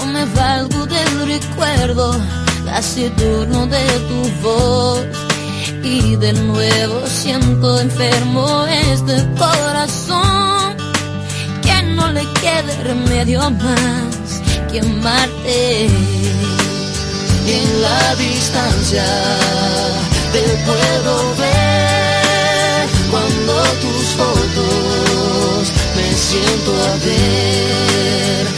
yo me valgo del recuerdo turno de tu voz. Y de nuevo siento enfermo este corazón, que no le quede remedio más que amarte. En la distancia te puedo ver cuando tus fotos me siento a ver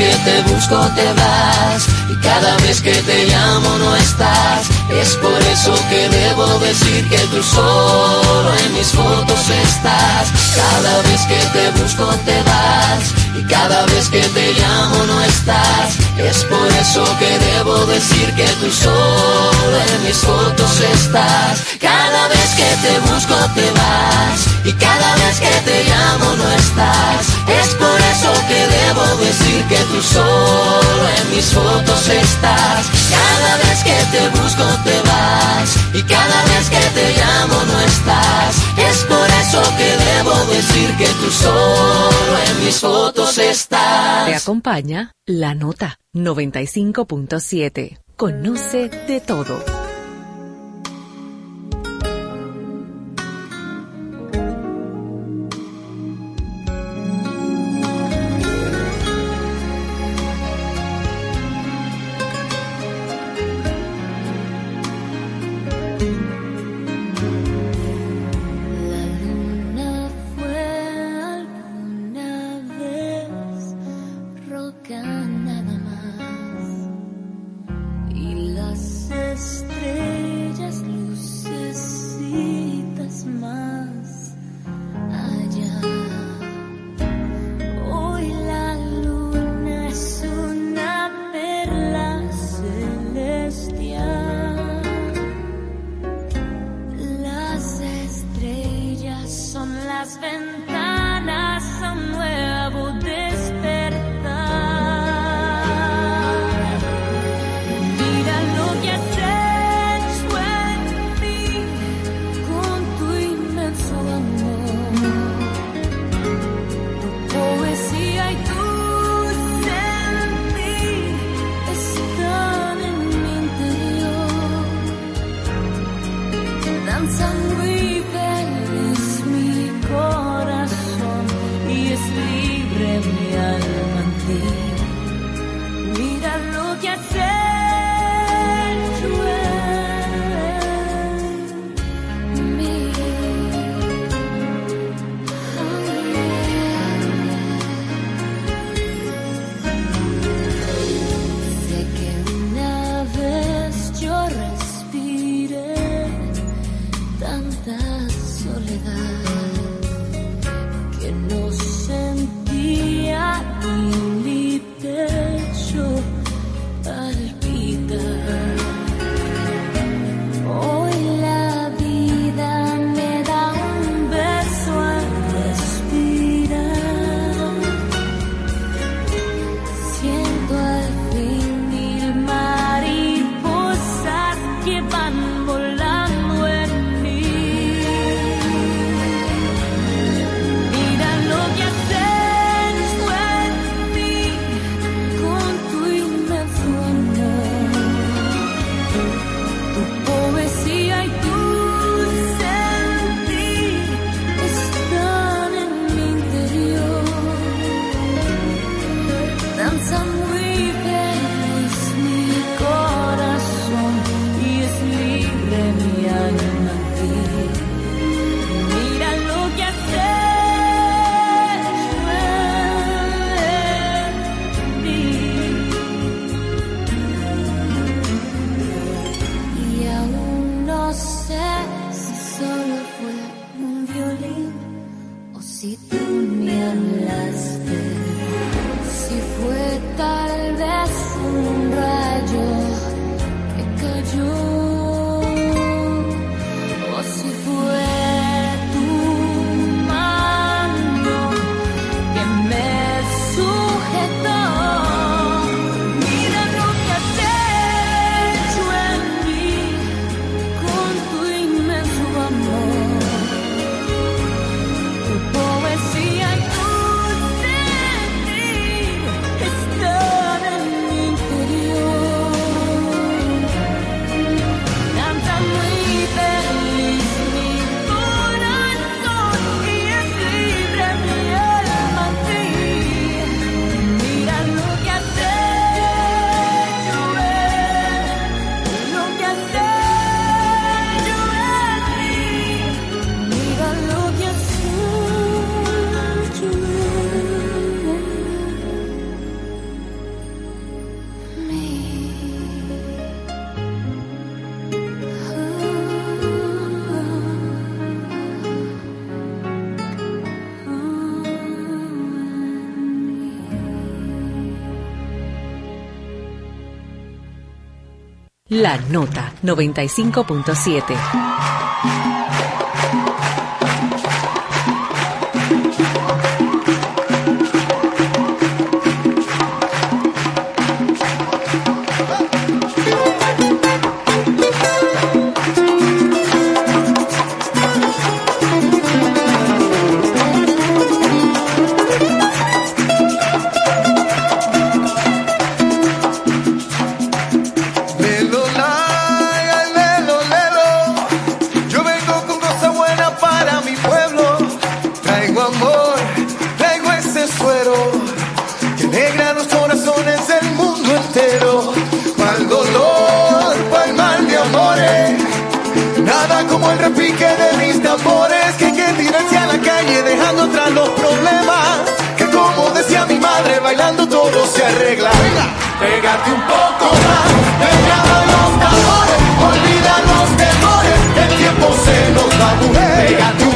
Que te busco te vas y cada vez que te llamo no estás. Es por eso que debo decir que tú solo en mis fotos estás. Cada vez que te busco te vas y cada vez que te llamo no estás. Es por eso que debo decir que tú solo en mis fotos estás. Cada vez que te busco te vas y cada vez que te llamo no estás. Es por eso que debo decir que tú solo en mis fotos estás. Cada vez que te busco te vas y cada vez que te llamo no estás. Es por eso que debo decir que tú solo en mis fotos estás. Te acompaña la nota 95.7. Conoce de todo. seat. La Nota 95.7. bailando todo se arregla. Pégate un poco más, pegado a los tambores, olvida los temores, el tiempo se nos va a mover. Pégate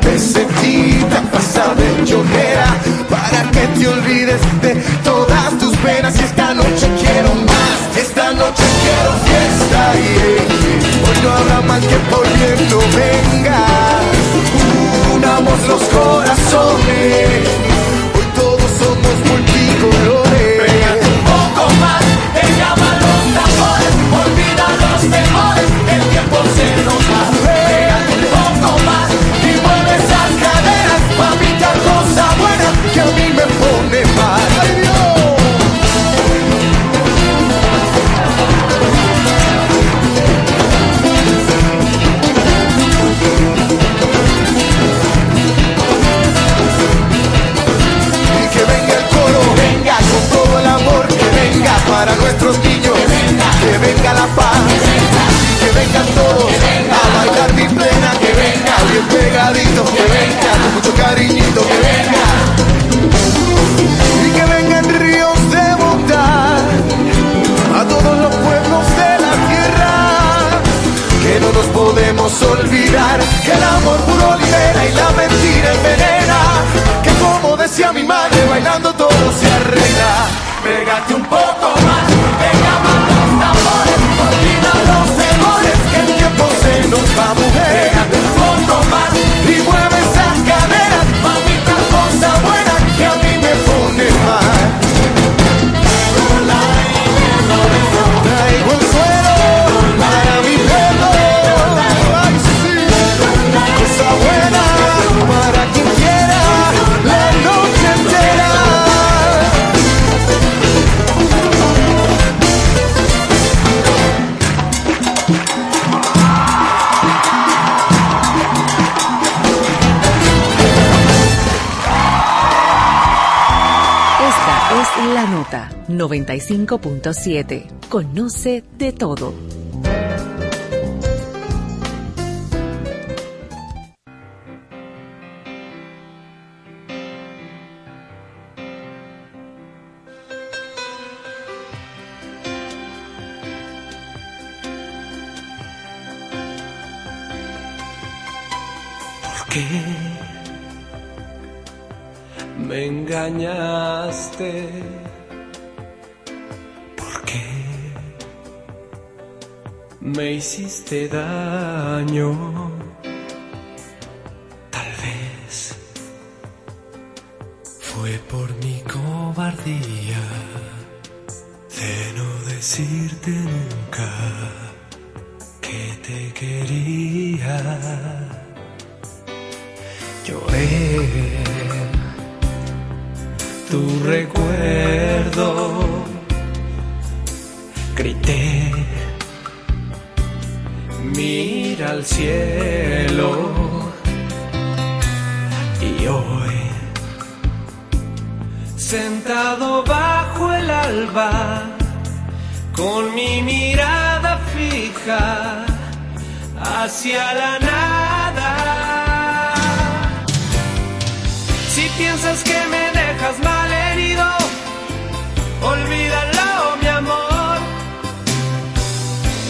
pesetita pasada de llorera para que te olvides de todas tus penas. Y esta noche quiero más, esta noche quiero fiesta. Yeah. Hoy no habrá mal que por bien no venga. Unamos los corazones, hoy todos somos multicolores. Pégate un poco más, deja los tambores, olvida los temores. para nuestros niños. Que venga la paz, que vengan todos a bailar mi plena. Que venga bien pegadito, que venga con mucho cariñito. Que venga. 95.7. Conoce de todo. Hiciste daño. Tal vez fue por mi cobardía de no decirte nunca que te quería. Lloré tu recuerdo, grité mira al cielo y hoy sentado bajo el alba con mi mirada fija hacia la nada. Si piensas que me dejas mal herido, olvídalo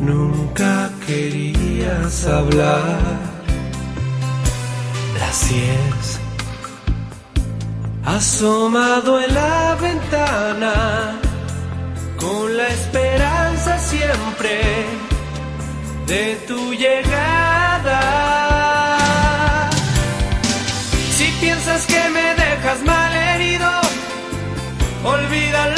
Nunca querías hablar. Las diez asomado en la ventana con la esperanza siempre de tu llegada. Si piensas que me dejas mal herido, olvídalo,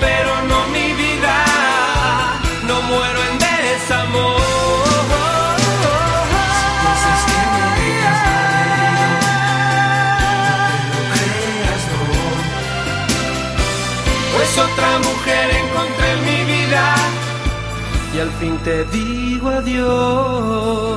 Pero no mi vida. No muero en desamor. Pues otra mujer encontré en mi vida y al fin te digo adiós.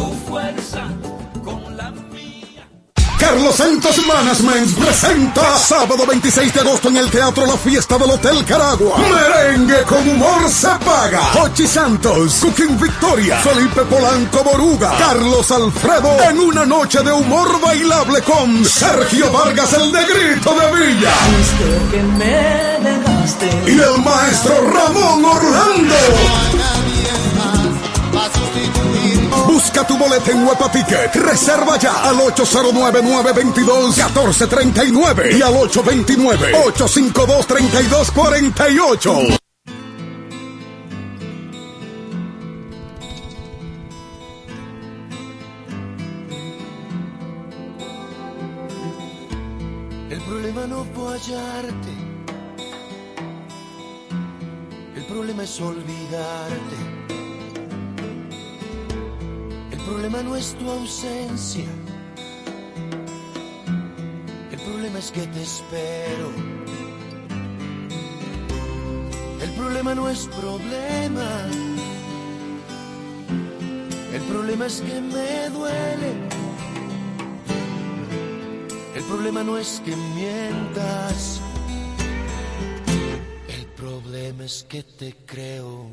Carlos Santos Management presenta sábado 26 de agosto en el Teatro La Fiesta del Hotel Caragua. Merengue con humor se paga. Hochi Santos, Cooking Victoria, Felipe Polanco Boruga, Carlos Alfredo en una noche de humor bailable con Sergio Vargas el Negrito de Villa. Y el maestro Ramón Orlando Busca tu boleta en Huepa Ticket. Reserva ya al 809-922-1439 y al 829-852-3248. El problema no fue hallarte. El problema es olvidarte. Problema no es tu ausencia. El problema es que te espero. El problema no es problema. El problema es que me duele. El problema no es que mientas. El problema es que te creo.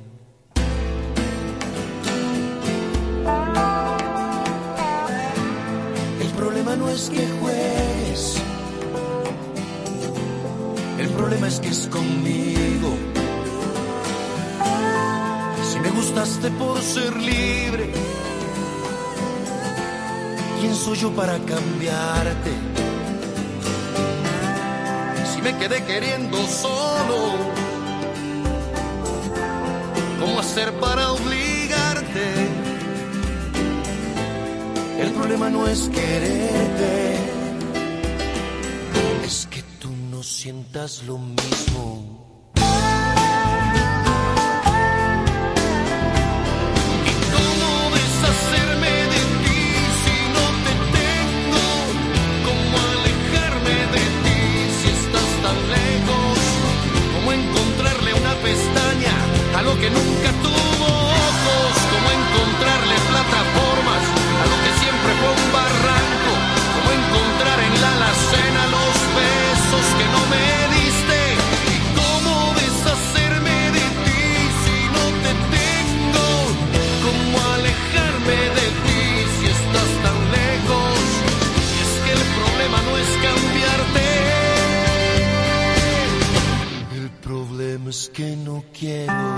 Que juegues. El problema es que es conmigo. Si me gustaste por ser libre, ¿quién soy yo para cambiarte? Si me quedé queriendo solo, ¿cómo hacer para obligarte? El problema no es quererte, es que tú no sientas lo mismo. Quiero.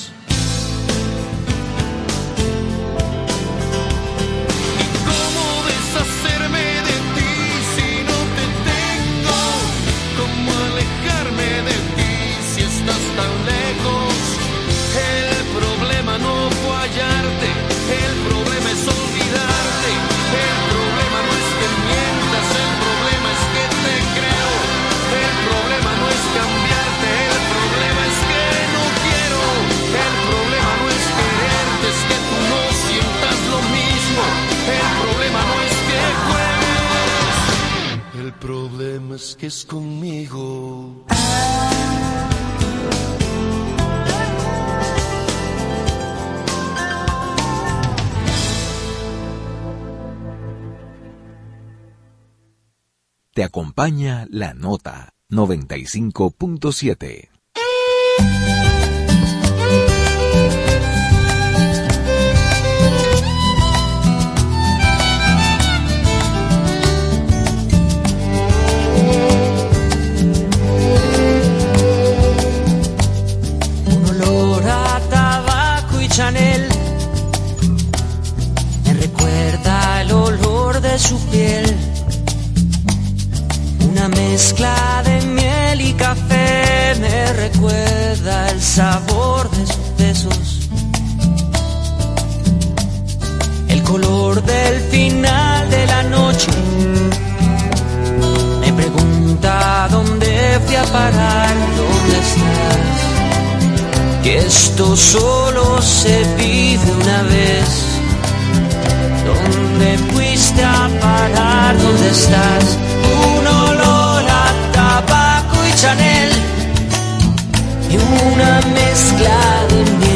Acompaña la nota 95.7. sabor de sus besos, el color del final de la noche. Me pregunta dónde fui a parar, dónde estás. Que esto solo se vive una vez. ¿Dónde fuiste a parar? ¿Dónde estás? Un olor a tabaco y Chanel y una mezcla de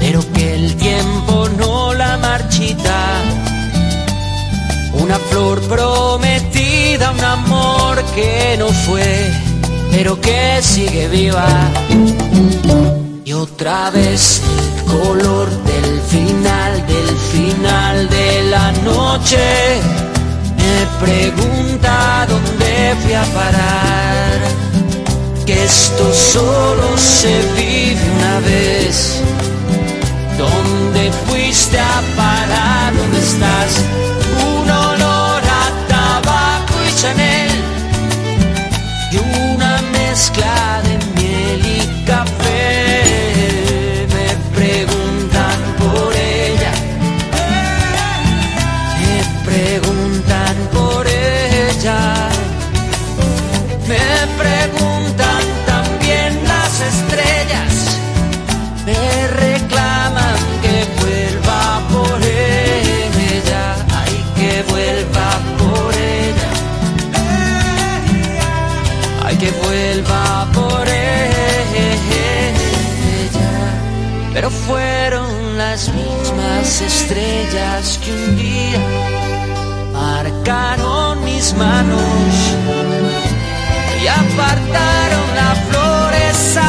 pero que el tiempo no la marchita. Una flor prometida, un amor que no fue, pero que sigue viva. Y otra vez el color del final, del final de la noche. Me pregunta dónde fui a parar. Esto solo se vive una vez. ¿Dónde fuiste a parar? ¿Dónde estás? Un olor a tabaco y Chanel y una mezcla estrellas que un día marcaron mis manos y apartaron la flor, esa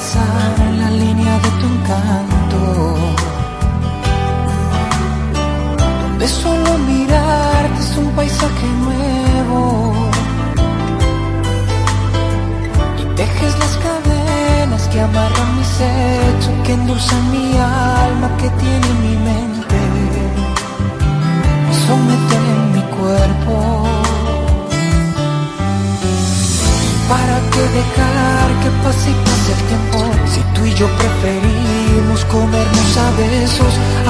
sorry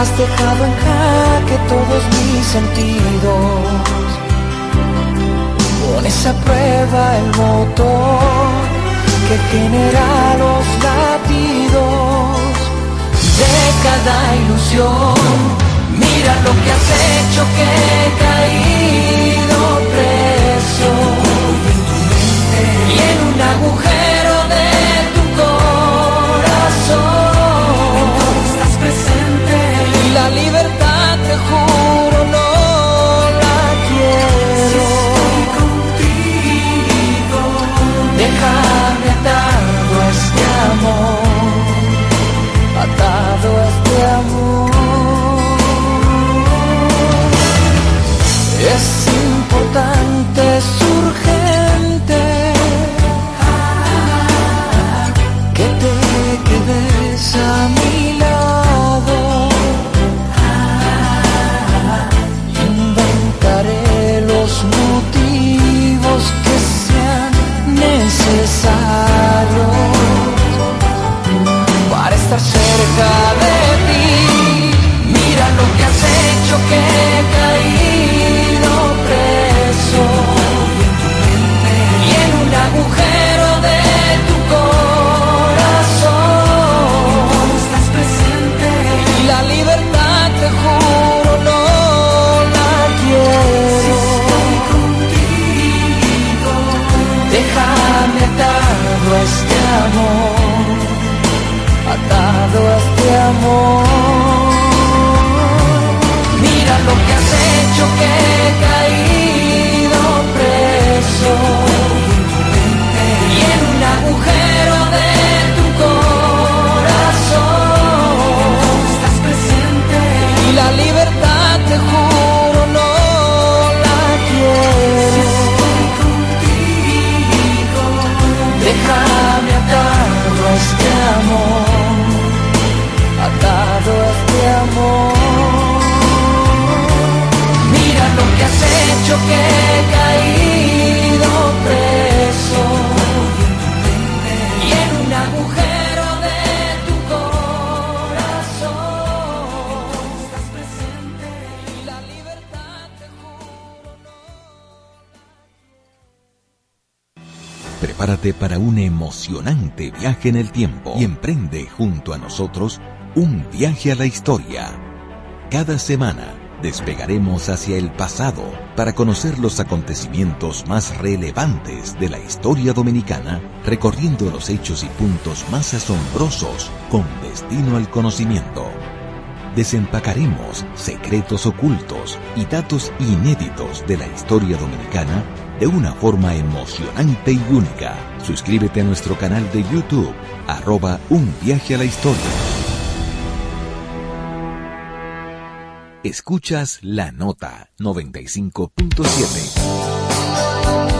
has dejado en jaque todos mis sentidos. Pones a prueba el motor que genera los latidos de cada ilusión. Mira lo que has hecho que he caído preso y en un agujero de tu libertad te juro no la quiero. Si estoy contigo. Déjame atado a este amor atado a este amor. Es importante, es sabe un emocionante viaje en el tiempo y emprende junto a nosotros un viaje a la historia. Cada semana despegaremos hacia el pasado para conocer los acontecimientos más relevantes de la historia dominicana, recorriendo los hechos y puntos más asombrosos con destino al conocimiento. Desempacaremos secretos ocultos y datos inéditos de la historia dominicana de una forma emocionante y única. Suscríbete a nuestro canal de YouTube, arroba un viaje a la historia. Escuchas la nota 95.7.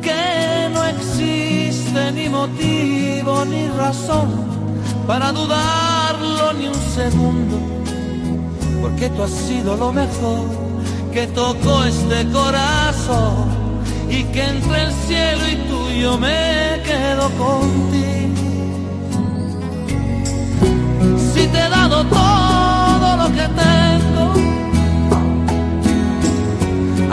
Que no existe ni motivo ni razón para dudarlo ni un segundo, porque tú has sido lo mejor que tocó este corazón y que entre el cielo y tú yo me quedo contigo. Si te he dado todo lo que tengo,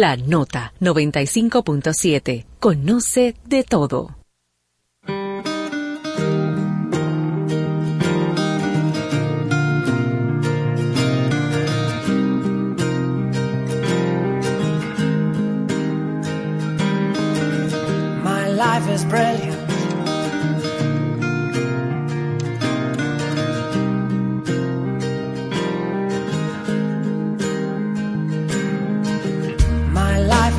La Nota 95.7. Conoce de todo. My life is brilliant.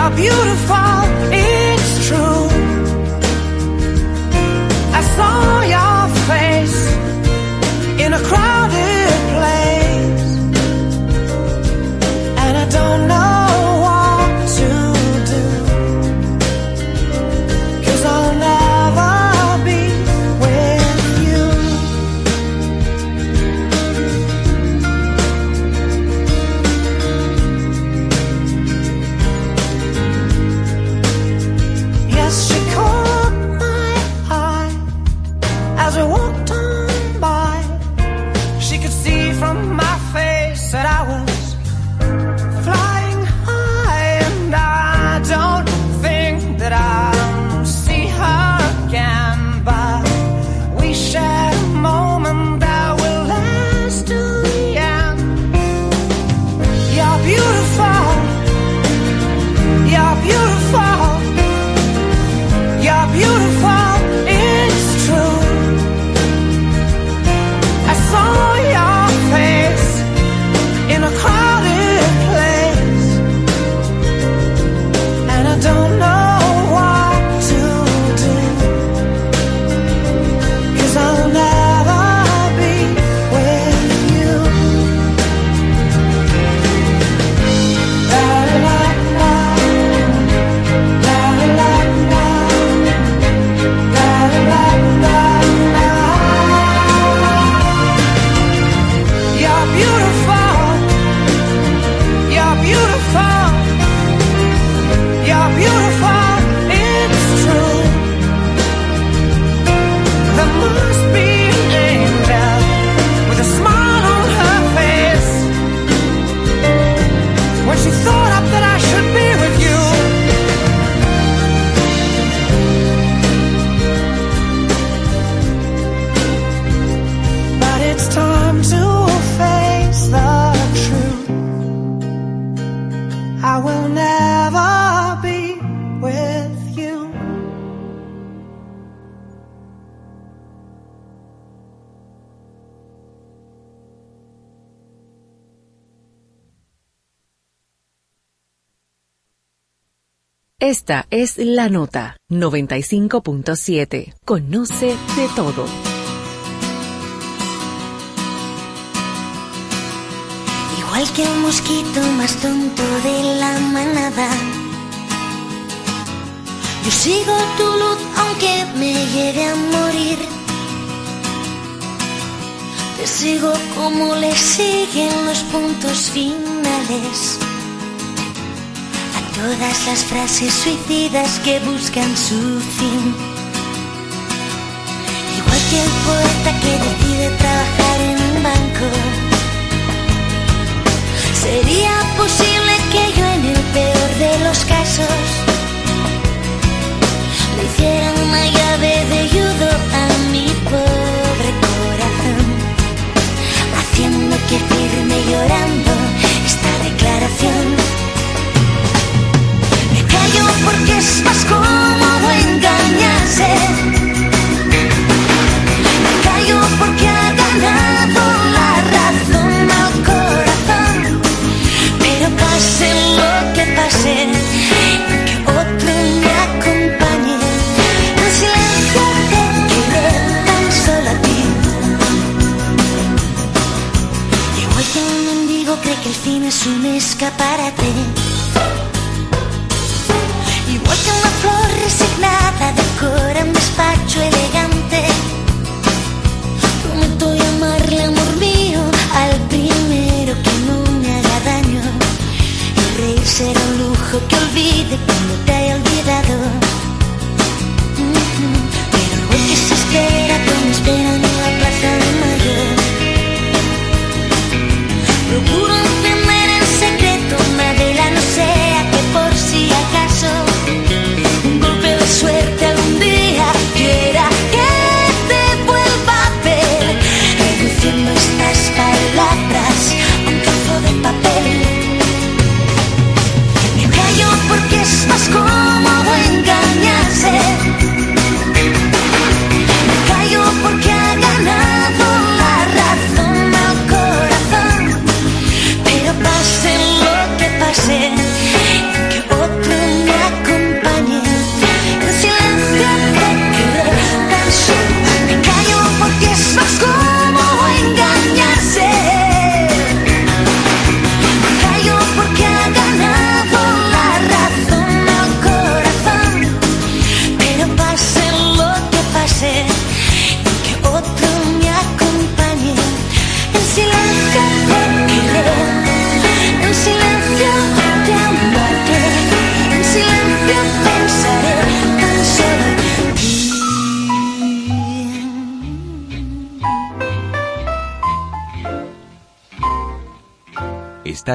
are beautiful, it's true. I saw your face in a crowded place, and I don't know. Esta es la nota 95.7. Conoce de todo. Igual que un mosquito más tonto de la manada, yo sigo tu luz aunque me llegue a morir. Te sigo como le siguen los puntos finales todas las frases suicidas que buscan su fin. Igual que el poeta que decide es un escaparate. Igual que una flor resignada de corazón.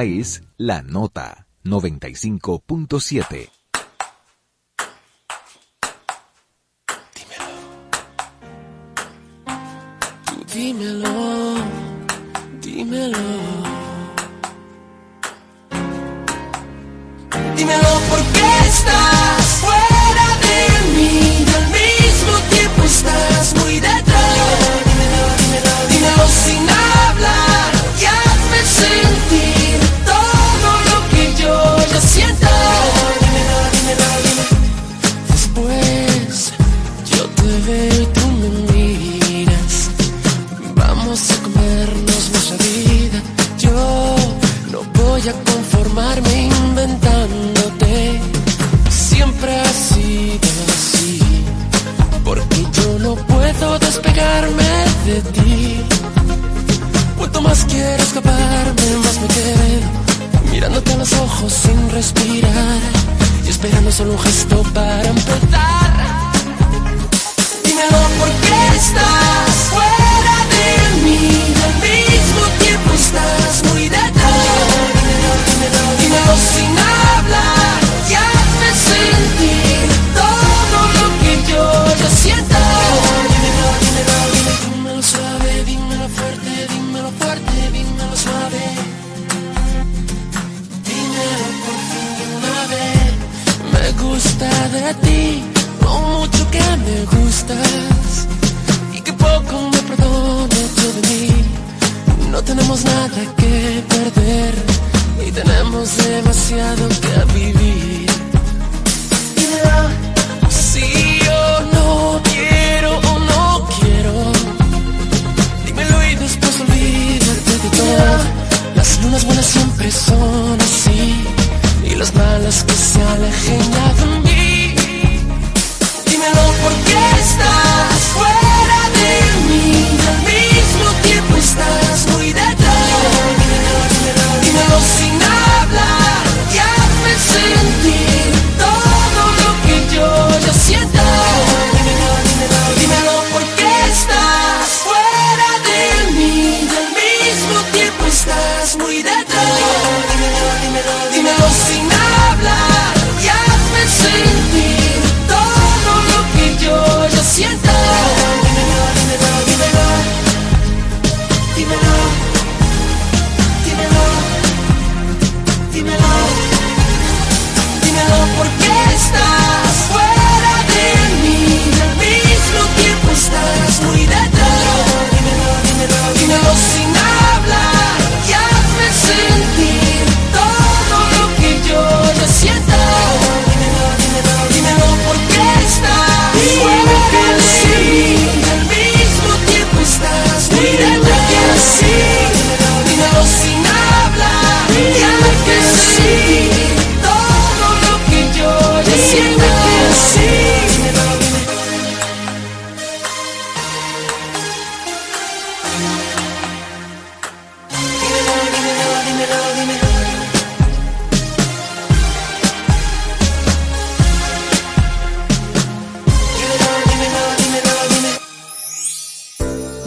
Es La Nota 95.7. Dímelo. Tú dímelo. alejarme de ti. Cuanto más quiero escaparme, más me quedo. Mirándote a los ojos sin respirar. Y esperando solo un gesto para empezar. Dímelo por qué estás fuera de mí. Al mismo tiempo estás muy detrás. Dímelo, dímelo, dímelo sin gusta de ti, lo mucho que me gustas y que poco me perdone yo de mí. No tenemos nada que perder y tenemos demasiado que vivir. Y verá, si yo no quiero o no quiero, dímelo y después olvídate de todo. Las lunas buenas siempre son así los malos que se alejen ya de mí. Dímelo por qué estás.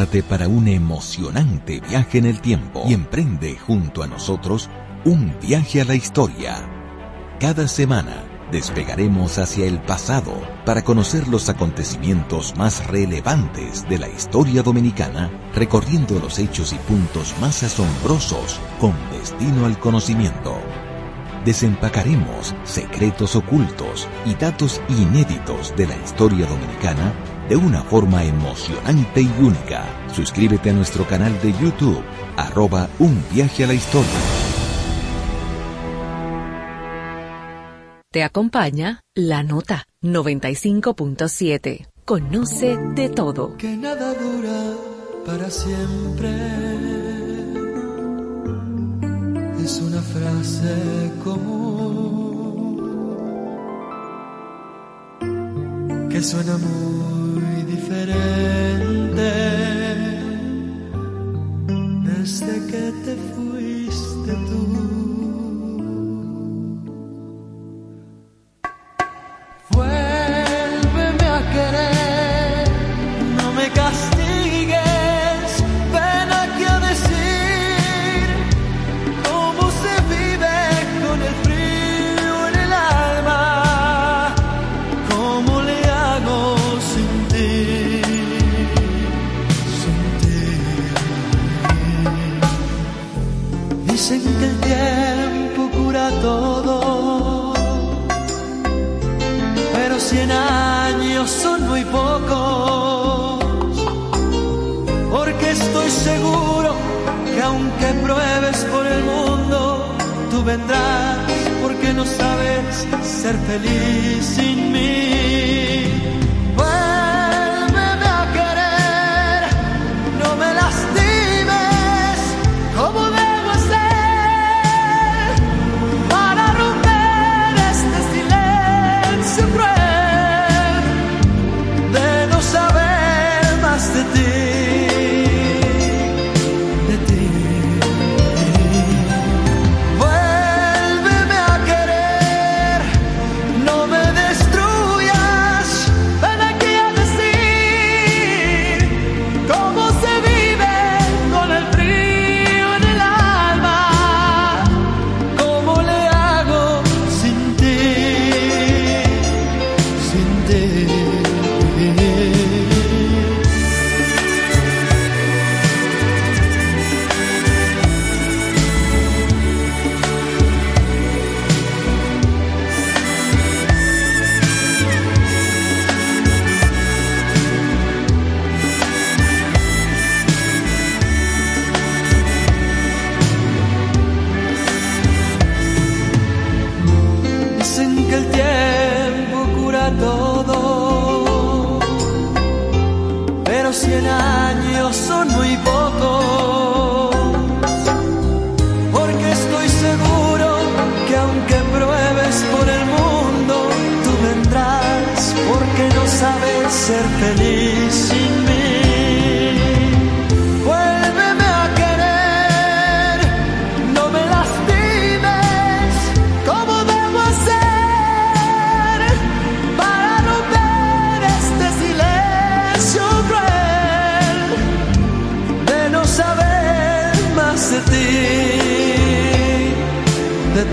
Para un emocionante viaje en el tiempo y emprende junto a nosotros un viaje a la historia. Cada semana despegaremos hacia el pasado para conocer los acontecimientos más relevantes de la historia dominicana, recorriendo los hechos y puntos más asombrosos con destino al conocimiento. Desempacaremos secretos ocultos y datos inéditos de la historia dominicana de una forma emocionante y única. Suscríbete a nuestro canal de YouTube, arroba un viaje a la historia. Te acompaña La Nota 95.7. Conoce de todo. Que nada dura para siempre. Es una frase común que suena muy diferente desde que te fuiste tú. Vendrás, porque no sabes ser feliz sin mí.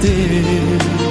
De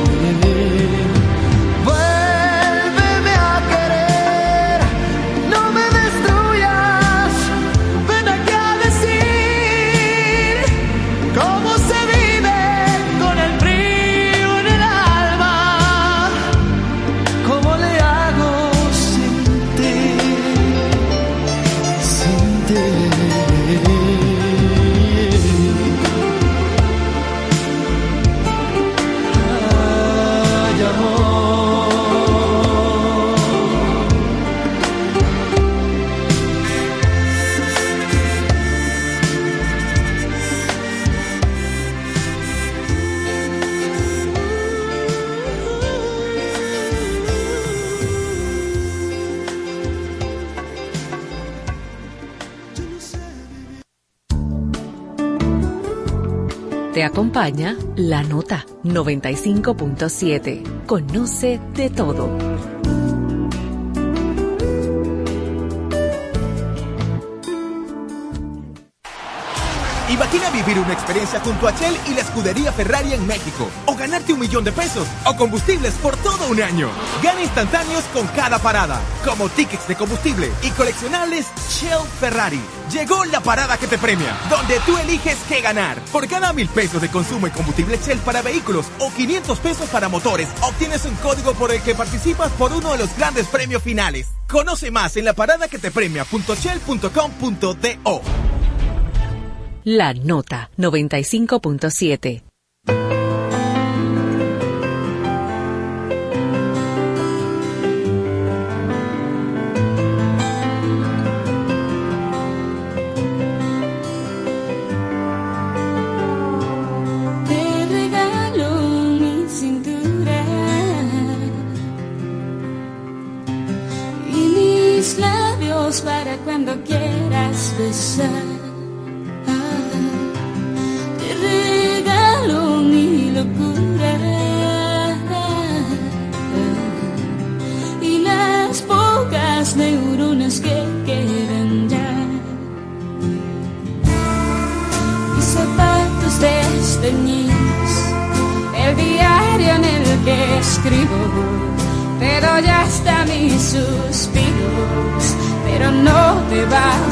acompaña La Nota 95.7. Conoce de todo. Imagina vivir una experiencia junto a Shell y la escudería Ferrari en México. O ganarte un millón de pesos. O combustibles por todo un año. Gana instantáneos con cada parada. Como tickets de combustible y coleccionables Shell Ferrari. Llegó la parada que te premia. Donde tú eliges qué ganar. Por cada mil pesos de consumo en combustible Shell para vehículos o 500 pesos para motores, obtienes un código por el que participas por uno de los grandes premios finales. Conoce más en la parada que te premia.shell.com.do. La Nota 95.7. cuando quieras besar. Ah, Te regalo mi locura y las pocas neuronas que quedan ya. mis zapatos desteñidos, el diario en el que escribo, pero ya está pero no te vayas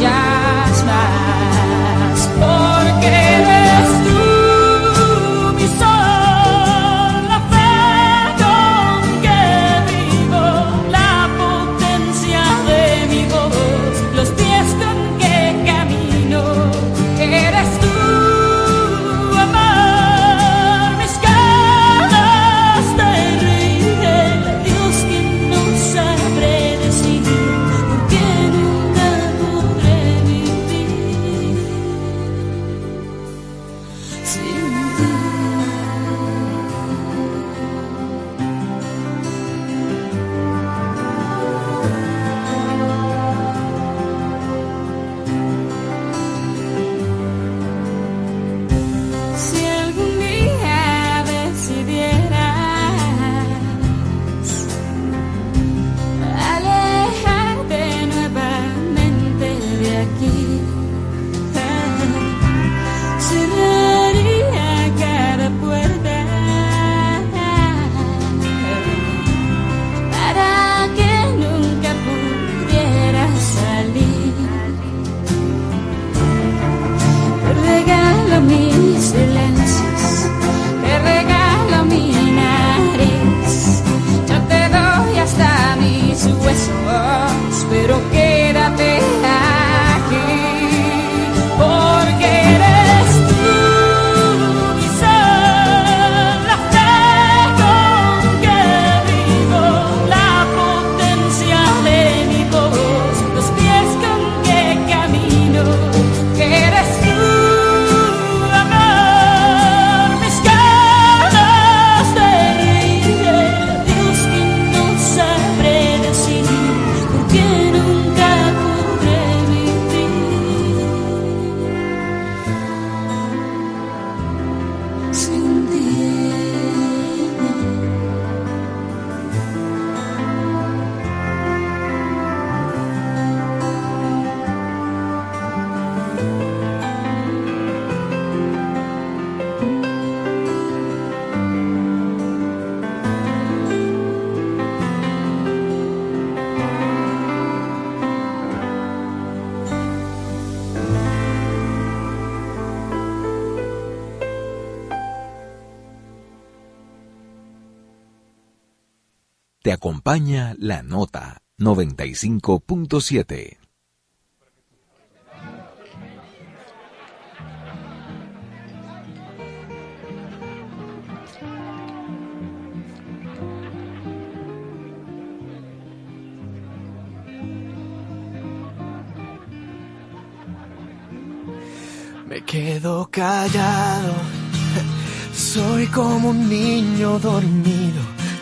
mis acompaña la nota 95.7. Me quedo callado. Soy como un niño dormido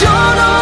Yo, no